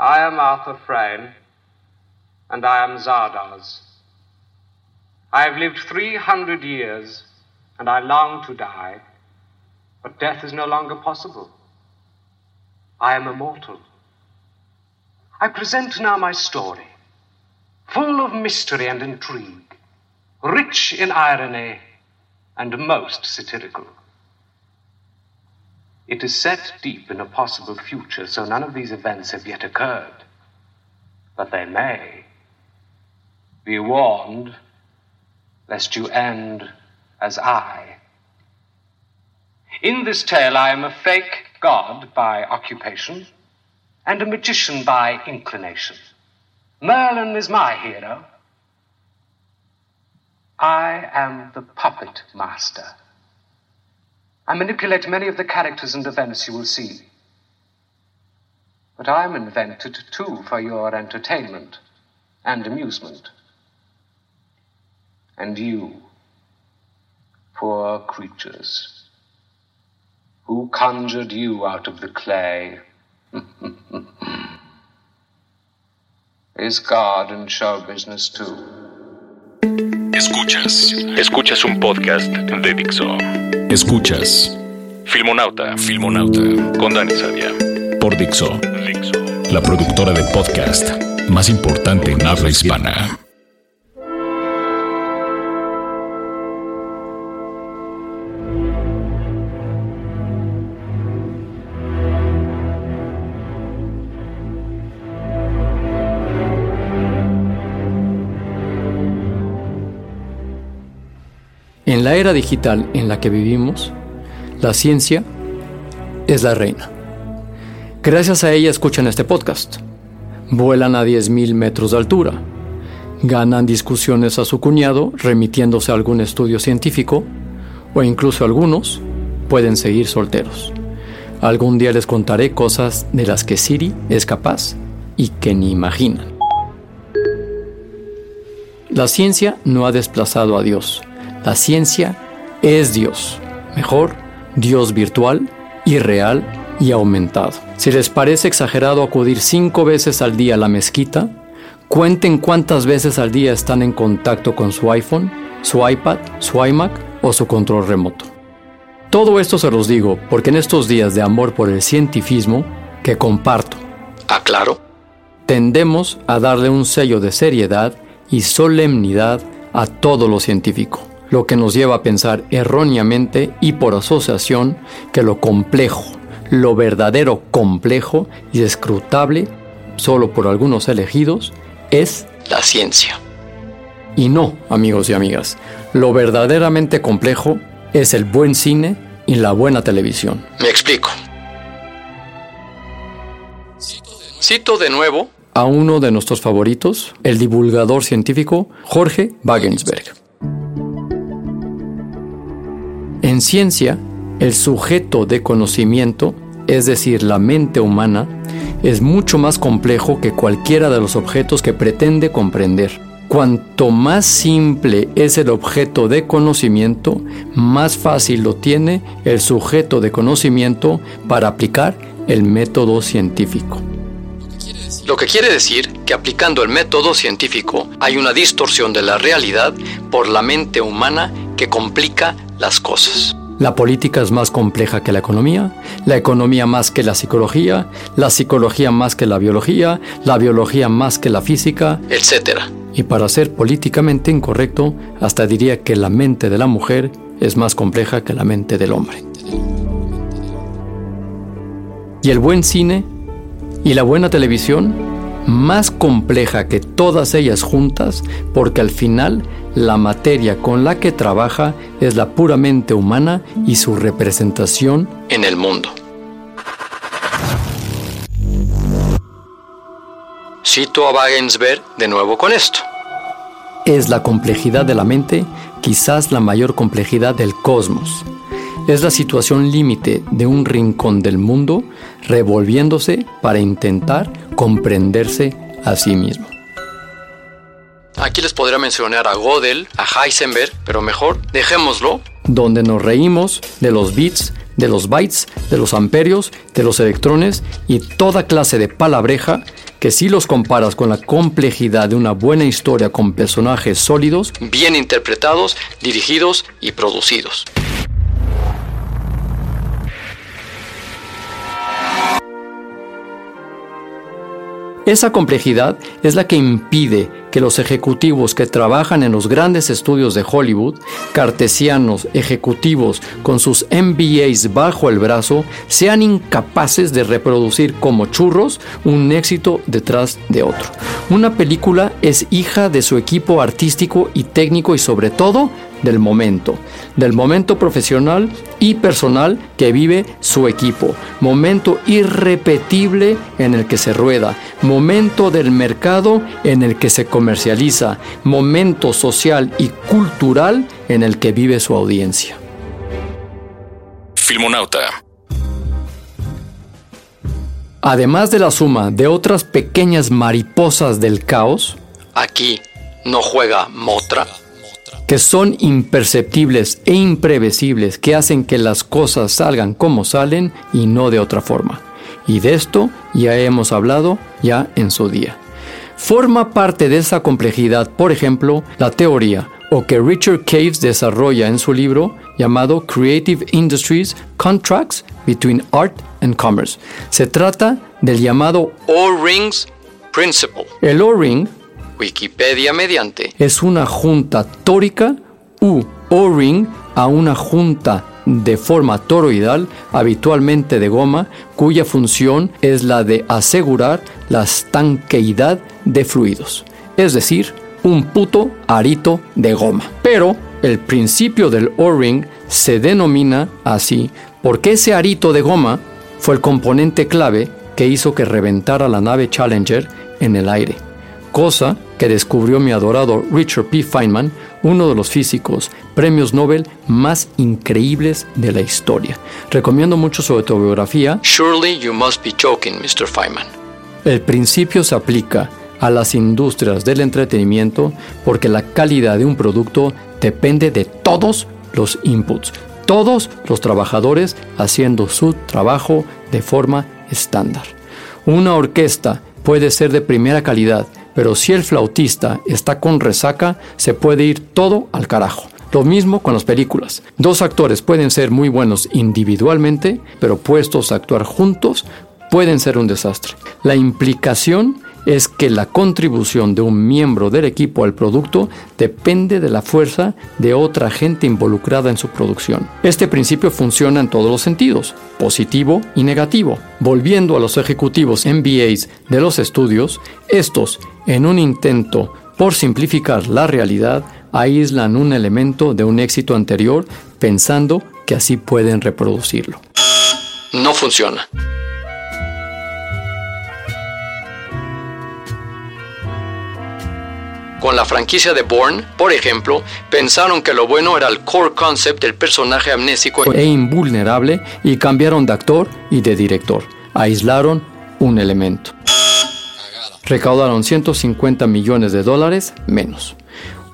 I am Arthur Frame, and I am Zardoz. I have lived 300 years, and I long to die, but death is no longer possible. I am immortal. I present now my story, full of mystery and intrigue, rich in irony, and most satirical. It is set deep in a possible future, so none of these events have yet occurred. But they may. Be warned, lest you end as I. In this tale, I am a fake god by occupation and a magician by inclination. Merlin is my hero. I am the puppet master. I manipulate many of the characters and events you will see. But I'm invented too for your entertainment and amusement. And you, poor creatures, who conjured you out of the clay? Is God in show business too? Escuchas, escuchas un podcast de Dixo. Escuchas. Filmonauta, Filmonauta. Con Dani Sadia por Dixo, Dixo, la productora de podcast más importante en habla hispana. En la era digital en la que vivimos, la ciencia es la reina. Gracias a ella escuchan este podcast. Vuelan a 10.000 metros de altura. Ganan discusiones a su cuñado remitiéndose a algún estudio científico o incluso algunos pueden seguir solteros. Algún día les contaré cosas de las que Siri es capaz y que ni imaginan. La ciencia no ha desplazado a Dios la ciencia es Dios. Mejor, Dios virtual, irreal y aumentado. Si les parece exagerado acudir cinco veces al día a la mezquita, cuenten cuántas veces al día están en contacto con su iPhone, su iPad, su iMac o su control remoto. Todo esto se los digo porque en estos días de amor por el cientifismo, que comparto, aclaro, tendemos a darle un sello de seriedad y solemnidad a todo lo científico lo que nos lleva a pensar erróneamente y por asociación que lo complejo, lo verdadero complejo y escrutable, solo por algunos elegidos, es la ciencia. Y no, amigos y amigas, lo verdaderamente complejo es el buen cine y la buena televisión. Me explico. Cito de nuevo a uno de nuestros favoritos, el divulgador científico Jorge Wagensberg. En ciencia, el sujeto de conocimiento, es decir, la mente humana, es mucho más complejo que cualquiera de los objetos que pretende comprender. Cuanto más simple es el objeto de conocimiento, más fácil lo tiene el sujeto de conocimiento para aplicar el método científico. Lo que quiere decir que aplicando el método científico hay una distorsión de la realidad por la mente humana que complica las cosas. La política es más compleja que la economía, la economía más que la psicología, la psicología más que la biología, la biología más que la física, etc. Y para ser políticamente incorrecto, hasta diría que la mente de la mujer es más compleja que la mente del hombre. Y el buen cine y la buena televisión, más compleja que todas ellas juntas, porque al final la materia con la que trabaja es la puramente humana y su representación en el mundo. Cito a Wagensberg de nuevo con esto. Es la complejidad de la mente quizás la mayor complejidad del cosmos. Es la situación límite de un rincón del mundo revolviéndose para intentar comprenderse a sí mismo. Aquí les podría mencionar a Gödel, a Heisenberg, pero mejor dejémoslo. Donde nos reímos de los bits, de los bytes, de los amperios, de los electrones y toda clase de palabreja que si los comparas con la complejidad de una buena historia con personajes sólidos, bien interpretados, dirigidos y producidos. Esa complejidad es la que impide que los ejecutivos que trabajan en los grandes estudios de Hollywood, cartesianos ejecutivos con sus MBAs bajo el brazo, sean incapaces de reproducir como churros un éxito detrás de otro. Una película es hija de su equipo artístico y técnico y sobre todo del momento, del momento profesional y personal que vive su equipo, momento irrepetible en el que se rueda, momento del mercado en el que se comercializa, momento social y cultural en el que vive su audiencia. Filmonauta. Además de la suma de otras pequeñas mariposas del caos, aquí no juega Motra que son imperceptibles e imprevisibles, que hacen que las cosas salgan como salen y no de otra forma. Y de esto ya hemos hablado ya en su día. Forma parte de esa complejidad, por ejemplo, la teoría o que Richard Caves desarrolla en su libro llamado Creative Industries Contracts Between Art and Commerce. Se trata del llamado O-Rings Principle. El O-Ring Wikipedia mediante, es una junta tórica u O-ring a una junta de forma toroidal, habitualmente de goma, cuya función es la de asegurar la estanqueidad de fluidos, es decir, un puto arito de goma. Pero el principio del O-ring se denomina así porque ese arito de goma fue el componente clave que hizo que reventara la nave Challenger en el aire cosa que descubrió mi adorado Richard P. Feynman, uno de los físicos premios Nobel más increíbles de la historia. Recomiendo mucho su autobiografía Surely You Must Be Joking, Mr. Feynman. El principio se aplica a las industrias del entretenimiento porque la calidad de un producto depende de todos los inputs, todos los trabajadores haciendo su trabajo de forma estándar. Una orquesta puede ser de primera calidad, pero si el flautista está con resaca, se puede ir todo al carajo. Lo mismo con las películas. Dos actores pueden ser muy buenos individualmente, pero puestos a actuar juntos pueden ser un desastre. La implicación es que la contribución de un miembro del equipo al producto depende de la fuerza de otra gente involucrada en su producción. Este principio funciona en todos los sentidos, positivo y negativo. Volviendo a los ejecutivos MBAs de los estudios, estos, en un intento por simplificar la realidad, aíslan un elemento de un éxito anterior pensando que así pueden reproducirlo. No funciona. Con la franquicia de Bourne, por ejemplo, pensaron que lo bueno era el core concept del personaje amnésico e invulnerable y cambiaron de actor y de director. Aislaron un elemento. Recaudaron 150 millones de dólares menos.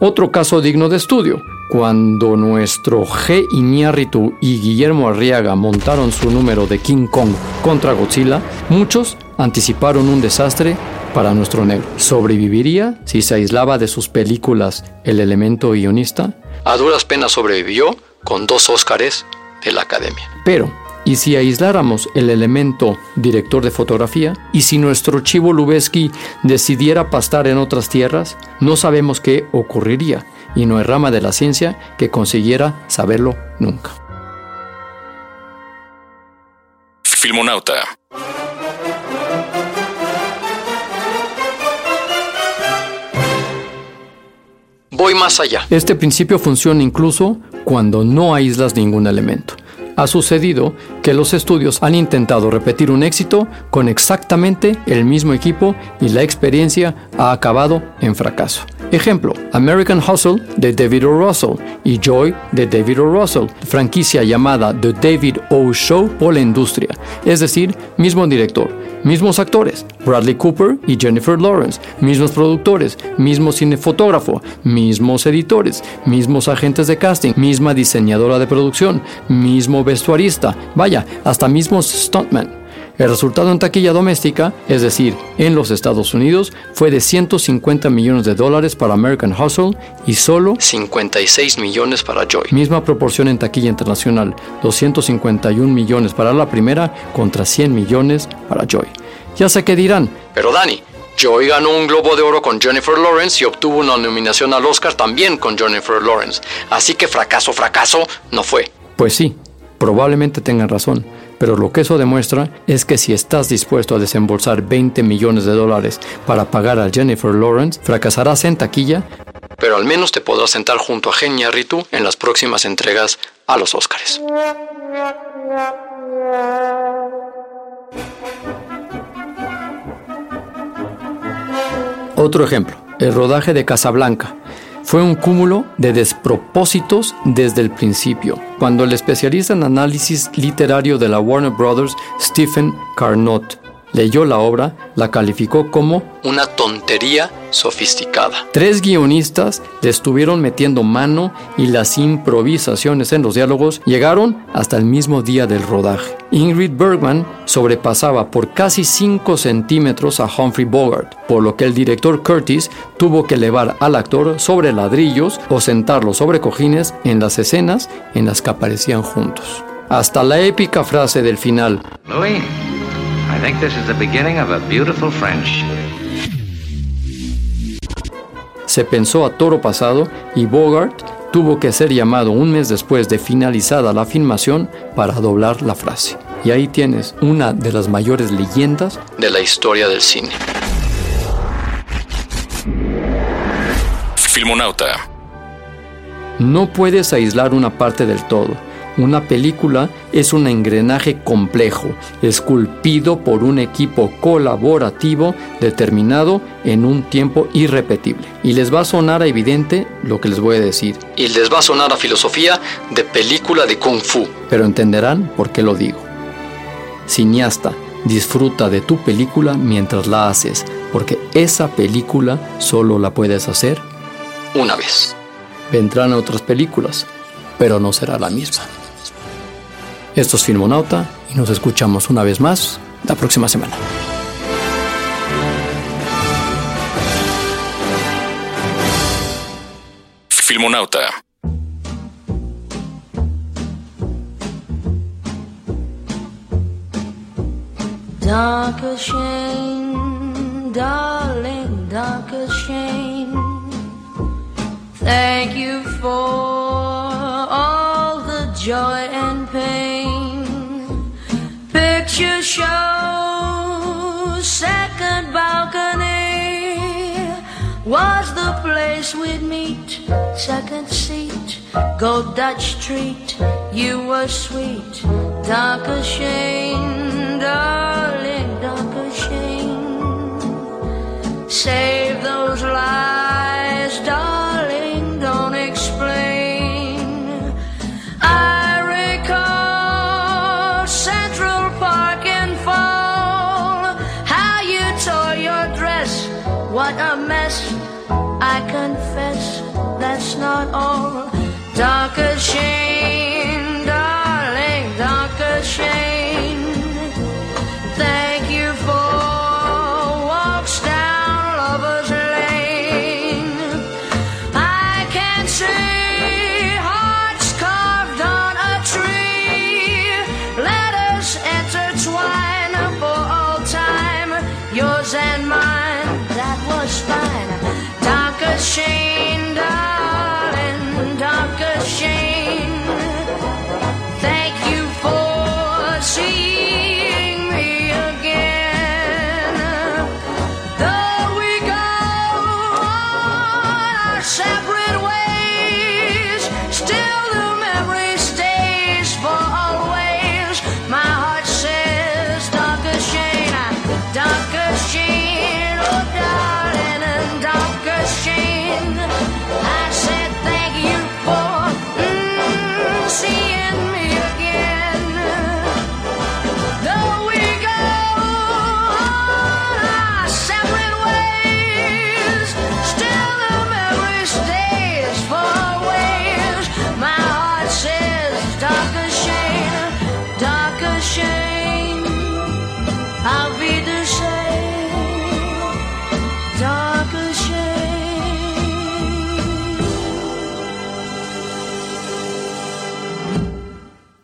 Otro caso digno de estudio. Cuando nuestro G. Iñárritu y Guillermo Arriaga montaron su número de King Kong contra Godzilla, muchos anticiparon un desastre para nuestro negro. ¿Sobreviviría si se aislaba de sus películas el elemento guionista? A duras penas sobrevivió con dos Óscares de la Academia. Pero, ¿y si aisláramos el elemento director de fotografía? ¿Y si nuestro Chivo Lubeski decidiera pastar en otras tierras? No sabemos qué ocurriría y no hay rama de la ciencia que consiguiera saberlo nunca. Filmonauta Voy más allá. Este principio funciona incluso cuando no aíslas ningún elemento. Ha sucedido que los estudios han intentado repetir un éxito con exactamente el mismo equipo y la experiencia ha acabado en fracaso. Ejemplo, American Hustle de David O. Russell y Joy de David O. Russell, franquicia llamada The David O. Show por la industria, es decir, mismo director, mismos actores, Bradley Cooper y Jennifer Lawrence, mismos productores, mismo cinefotógrafo, mismos editores, mismos agentes de casting, misma diseñadora de producción, mismo vestuarista, vaya, hasta mismos stuntmen. El resultado en taquilla doméstica, es decir, en los Estados Unidos, fue de 150 millones de dólares para American Hustle y solo 56 millones para Joy. Misma proporción en taquilla internacional, 251 millones para la primera contra 100 millones para Joy. Ya sé que dirán, pero Dani, Joy ganó un Globo de Oro con Jennifer Lawrence y obtuvo una nominación al Oscar también con Jennifer Lawrence. Así que fracaso, fracaso no fue. Pues sí, probablemente tengan razón pero lo que eso demuestra es que si estás dispuesto a desembolsar 20 millones de dólares para pagar a Jennifer Lawrence, fracasarás en taquilla, pero al menos te podrás sentar junto a Genia Ritu en las próximas entregas a los Oscars. Otro ejemplo, el rodaje de Casablanca fue un cúmulo de despropósitos desde el principio, cuando el especialista en análisis literario de la Warner Brothers, Stephen Carnot, leyó la obra, la calificó como una tontería sofisticada. Tres guionistas le estuvieron metiendo mano y las improvisaciones en los diálogos llegaron hasta el mismo día del rodaje. Ingrid Bergman sobrepasaba por casi 5 centímetros a Humphrey Bogart, por lo que el director Curtis tuvo que elevar al actor sobre ladrillos o sentarlo sobre cojines en las escenas en las que aparecían juntos. Hasta la épica frase del final. I think this is the beginning of a beautiful friendship. Se pensó a toro pasado y Bogart tuvo que ser llamado un mes después de finalizada la filmación para doblar la frase. Y ahí tienes una de las mayores leyendas de la historia del cine. Filmonauta. No puedes aislar una parte del todo una película es un engranaje complejo, esculpido por un equipo colaborativo determinado en un tiempo irrepetible. Y les va a sonar evidente lo que les voy a decir. Y les va a sonar a filosofía de película de kung fu. Pero entenderán por qué lo digo. Cineasta, disfruta de tu película mientras la haces, porque esa película solo la puedes hacer una vez. Vendrán otras películas, pero no será la misma. Esto es Filmonauta y nos escuchamos una vez más la próxima semana. Filmonauta. Dark shame, darling, dark shame. Thank you for Picture show, second balcony was the place we'd meet. Second seat, go Dutch treat. You were sweet, darker shame, darling, darker shame. Save those lies, that's not all. Darker shame,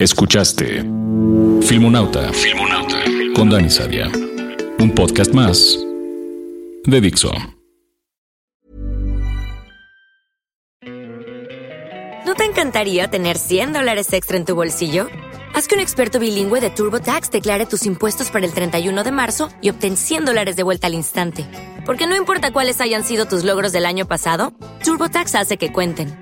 Escuchaste Filmonauta, Filmonauta con Dani Sadia. Un podcast más de Dixo. ¿No te encantaría tener 100 dólares extra en tu bolsillo? Haz que un experto bilingüe de TurboTax declare tus impuestos para el 31 de marzo y obtén 100 dólares de vuelta al instante. Porque no importa cuáles hayan sido tus logros del año pasado, TurboTax hace que cuenten.